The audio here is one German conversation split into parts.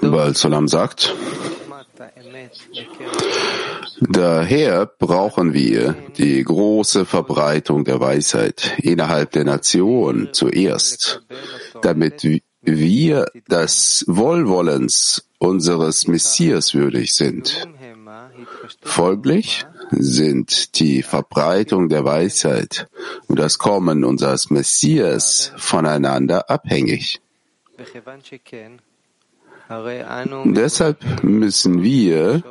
Baal Sulam sagt, daher brauchen wir die große Verbreitung der Weisheit innerhalb der Nation zuerst, damit wir des Wohlwollens unseres Messias würdig sind. Folglich sind die Verbreitung der Weisheit und das Kommen unseres Messias voneinander abhängig. Deshalb müssen wir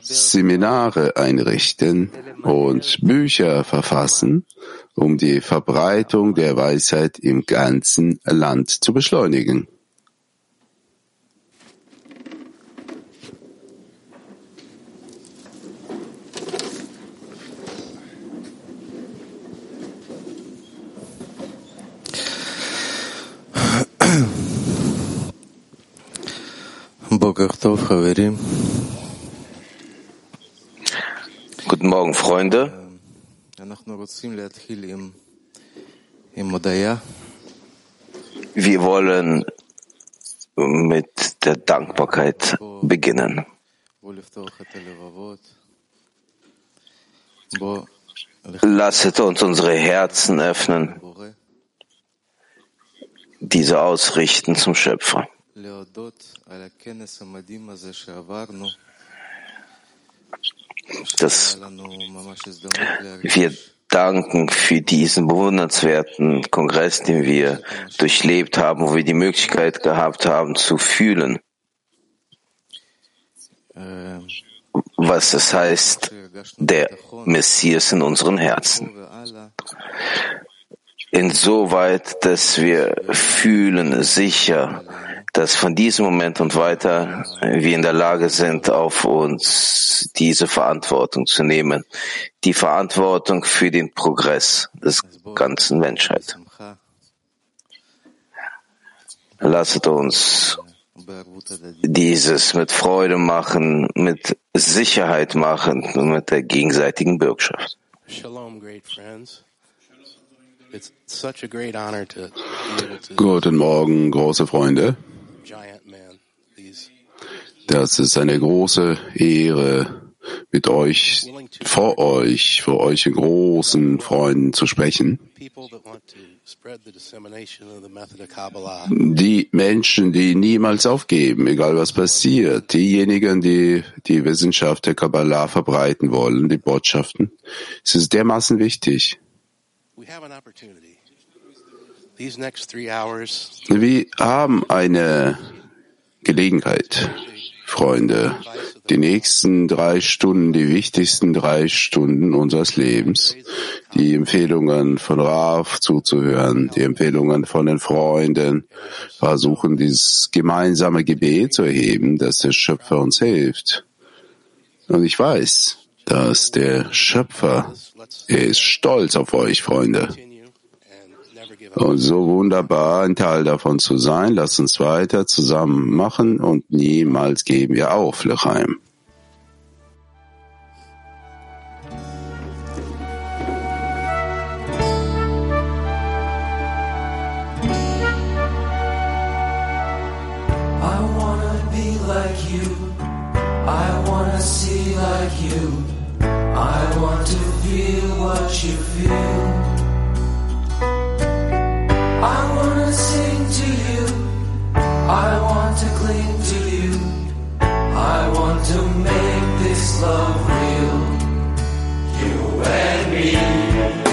Seminare einrichten und Bücher verfassen, um die Verbreitung der Weisheit im ganzen Land zu beschleunigen. Guten Morgen, Freunde. Wir wollen mit der Dankbarkeit beginnen. Lasset uns unsere Herzen öffnen, diese ausrichten zum Schöpfer. Dass wir danken für diesen bewundernswerten Kongress, den wir durchlebt haben, wo wir die Möglichkeit gehabt haben zu fühlen, was es heißt, der Messias in unseren Herzen. Insoweit, dass wir fühlen sicher, dass von diesem Moment und weiter wir in der Lage sind, auf uns diese Verantwortung zu nehmen, die Verantwortung für den Progress des ganzen Menschheit. Lasset uns dieses mit Freude machen, mit Sicherheit machen und mit der gegenseitigen Bürgschaft. Shalom, great friends. Guten Morgen, große Freunde. Das ist eine große Ehre, mit euch, vor euch, vor euch in großen Freunden zu sprechen. Die Menschen, die niemals aufgeben, egal was passiert, diejenigen, die die Wissenschaft der Kabbalah verbreiten wollen, die Botschaften, es ist dermaßen wichtig. Wir haben eine Gelegenheit, Freunde, die nächsten drei Stunden, die wichtigsten drei Stunden unseres Lebens, die Empfehlungen von Raf zuzuhören, die Empfehlungen von den Freunden, versuchen dieses gemeinsame Gebet zu erheben, dass der Schöpfer uns hilft. Und ich weiß, dass der Schöpfer, er ist stolz auf euch, Freunde. Und so wunderbar ein Teil davon zu sein. Lass uns weiter zusammen machen und niemals geben wir auf, Lechaim. I wanna sing to you. I want to cling to you. I want to make this love real. You and me.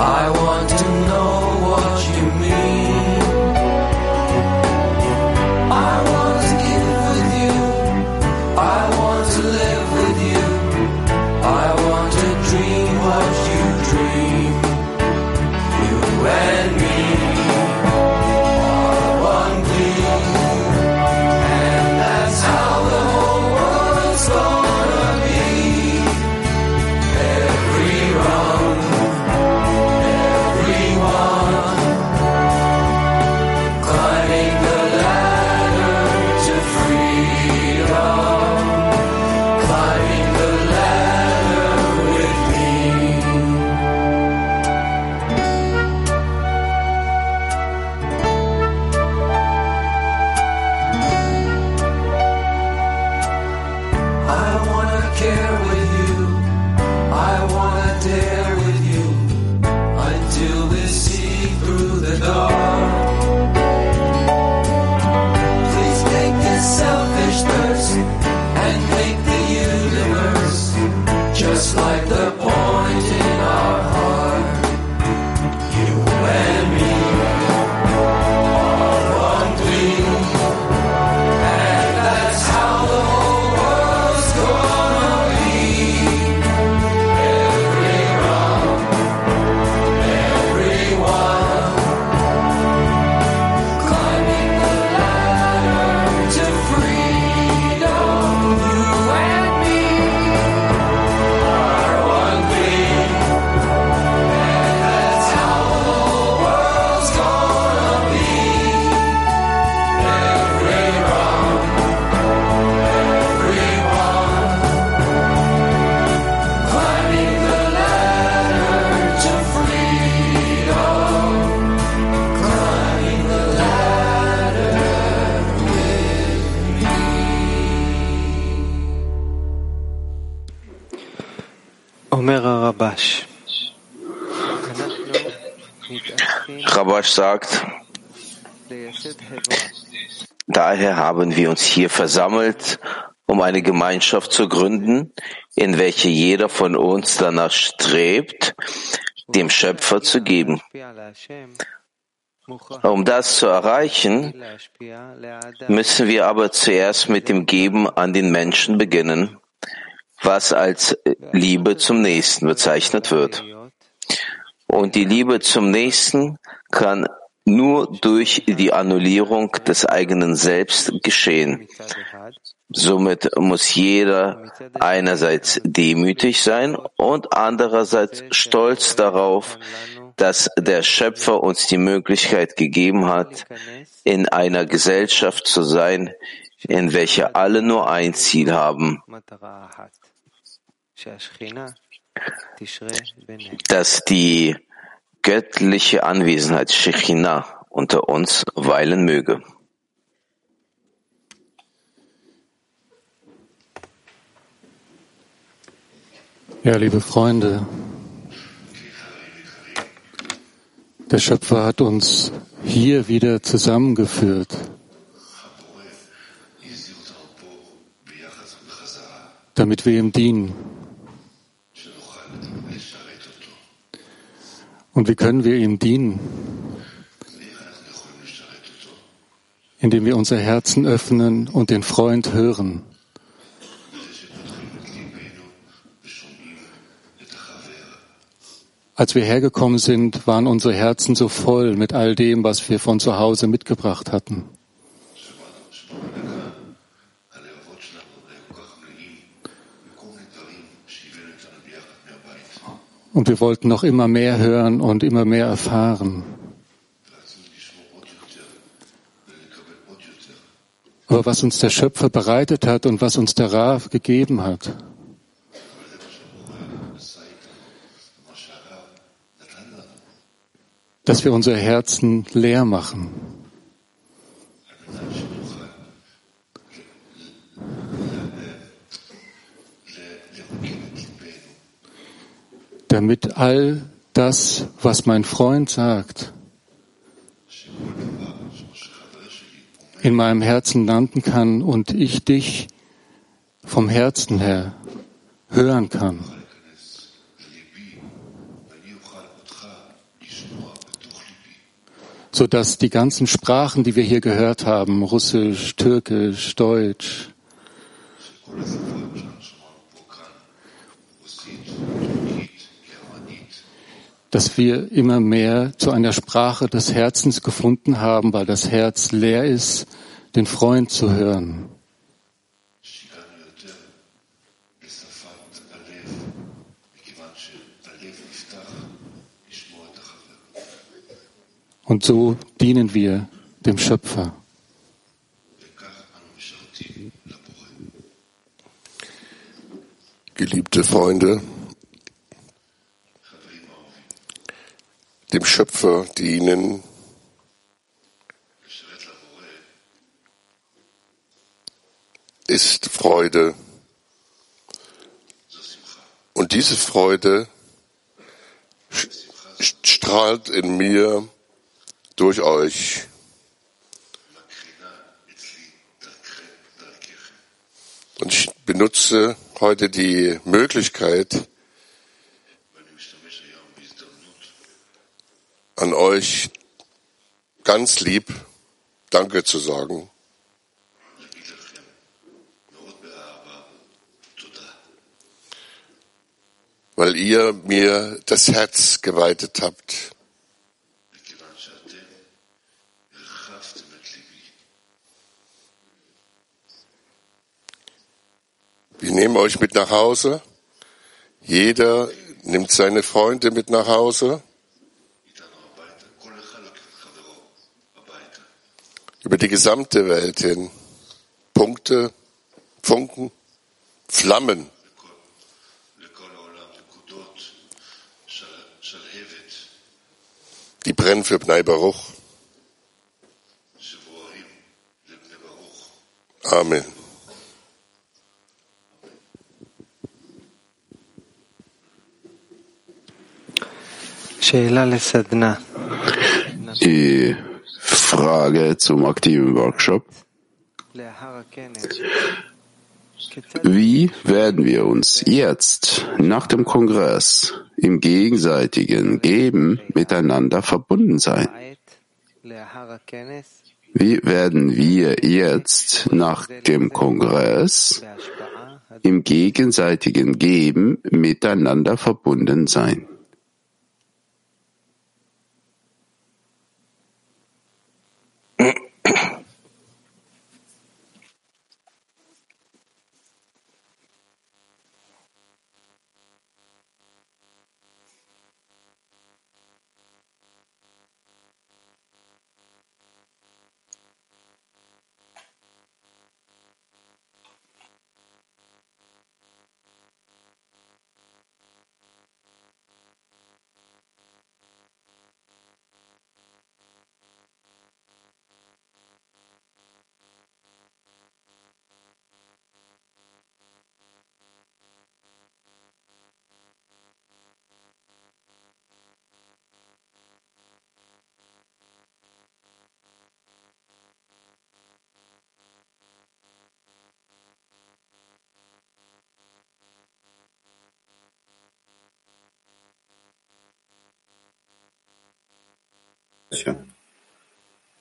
I Sagt, daher haben wir uns hier versammelt, um eine Gemeinschaft zu gründen, in welche jeder von uns danach strebt, dem Schöpfer zu geben. Um das zu erreichen, müssen wir aber zuerst mit dem Geben an den Menschen beginnen, was als Liebe zum Nächsten bezeichnet wird. Und die Liebe zum Nächsten kann nur durch die Annullierung des eigenen Selbst geschehen. Somit muss jeder einerseits demütig sein und andererseits stolz darauf, dass der Schöpfer uns die Möglichkeit gegeben hat, in einer Gesellschaft zu sein, in welcher alle nur ein Ziel haben, dass die göttliche Anwesenheit Shechina unter uns weilen möge. Ja, liebe Freunde, der Schöpfer hat uns hier wieder zusammengeführt. damit wir ihm dienen. Und wie können wir ihm dienen? indem wir unser Herzen öffnen und den Freund hören. Als wir hergekommen sind, waren unsere Herzen so voll mit all dem, was wir von zu Hause mitgebracht hatten. Und wir wollten noch immer mehr hören und immer mehr erfahren. Aber was uns der Schöpfer bereitet hat und was uns der Rav gegeben hat, dass wir unsere Herzen leer machen. Damit all das, was mein Freund sagt, in meinem Herzen landen kann und ich dich vom Herzen her hören kann. so dass die ganzen Sprachen, die wir hier gehört haben, Russisch, Türkisch, Deutsch, dass wir immer mehr zu einer Sprache des Herzens gefunden haben, weil das Herz leer ist, den Freund zu hören. Und so dienen wir dem Schöpfer. Geliebte Freunde, dem Schöpfer dienen, ist Freude. Und diese Freude strahlt in mir durch euch. Und ich benutze heute die Möglichkeit, an euch ganz lieb Danke zu sagen. Weil ihr mir das Herz geweitet habt. Wir nehmen euch mit nach Hause. Jeder nimmt seine Freunde mit nach Hause. Über die gesamte Welt hin. Punkte, Funken, Flammen. Die brennen für Bnei Baruch. Amen. Die Frage zum aktiven Workshop. Wie werden wir uns jetzt nach dem Kongress im gegenseitigen Geben miteinander verbunden sein? Wie werden wir jetzt nach dem Kongress im gegenseitigen Geben miteinander verbunden sein?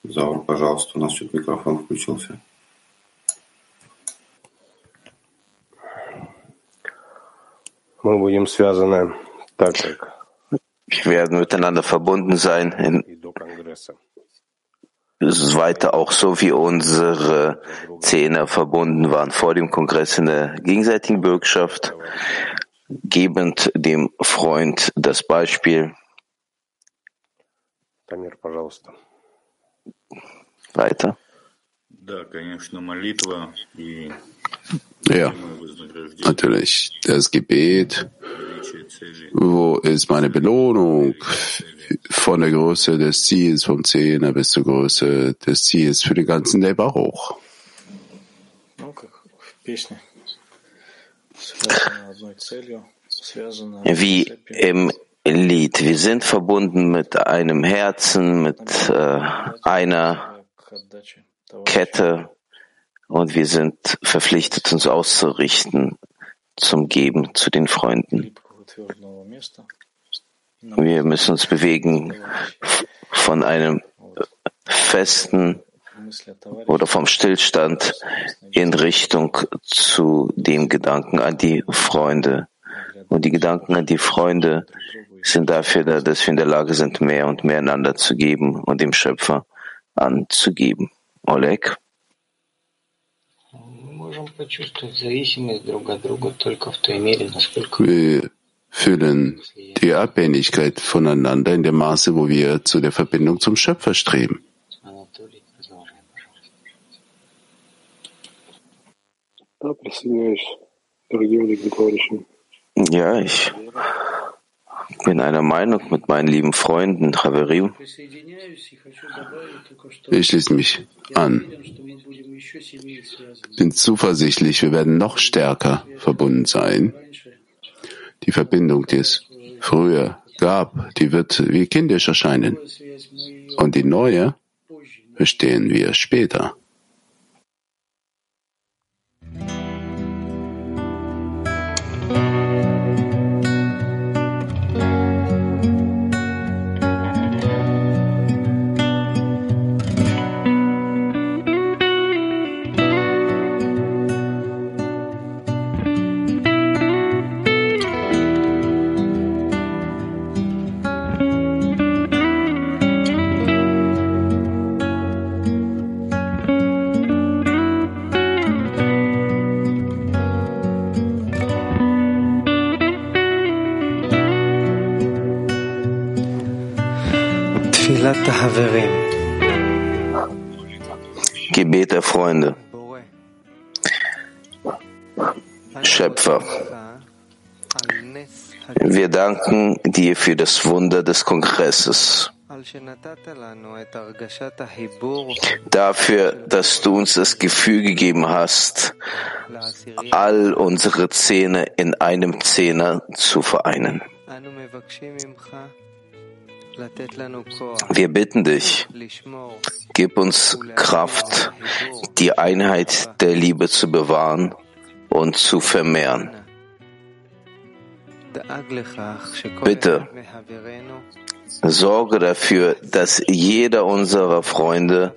Заур, пожалуйста, у нас тут микрофон включился. Мы будем связаны так, как... Werden miteinander verbunden sein, in, weiter auch so wie unsere Zehner verbunden waren vor dem Kongress in der gegenseitigen Bürgschaft, gebend dem Freund das Beispiel. Тамир, пожалуйста. Weiter. Да, конечно, молитва и Ja, вознаграждение, natürlich. Das Gebet, величие цели. wo ist meine Belohnung von der Größe des Ziels, vom Zehner bis zur Größe des Ziels für den ganzen Leber hoch. Ну, как в песне. Связано одной целью, связано Wie с цепью. im Lied. Wir sind verbunden mit einem Herzen, mit äh, einer Kette und wir sind verpflichtet, uns auszurichten zum Geben zu den Freunden. Wir müssen uns bewegen von einem festen oder vom Stillstand in Richtung zu dem Gedanken an die Freunde. Und die Gedanken an die Freunde sind dafür da, dass wir in der Lage sind, mehr und mehr einander zu geben und dem Schöpfer anzugeben. Oleg? Wir fühlen die Abhängigkeit voneinander in dem Maße, wo wir zu der Verbindung zum Schöpfer streben. Ja, ich bin einer Meinung mit meinen lieben Freunden, Haverim. Ich schließe mich an. Bin zuversichtlich, wir werden noch stärker verbunden sein. Die Verbindung, die es früher gab, die wird wie kindisch erscheinen. Und die neue verstehen wir später. Gebet der Freunde. Schöpfer, wir danken dir für das Wunder des Kongresses. Dafür, dass du uns das Gefühl gegeben hast, all unsere Zähne in einem Zähner zu vereinen. Wir bitten dich, gib uns Kraft, die Einheit der Liebe zu bewahren und zu vermehren. Bitte sorge dafür, dass jeder unserer Freunde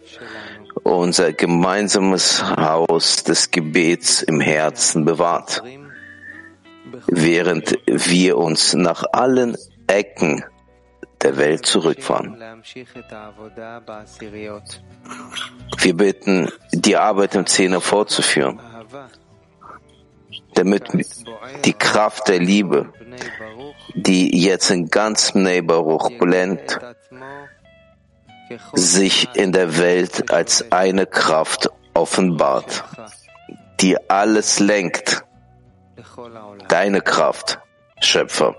unser gemeinsames Haus des Gebets im Herzen bewahrt, während wir uns nach allen Ecken der Welt zurückfahren. Wir bitten, die Arbeit im Zehner fortzuführen, damit die Kraft der Liebe, die jetzt in ganzem Neighborhood blendet, sich in der Welt als eine Kraft offenbart, die alles lenkt. Deine Kraft, Schöpfer.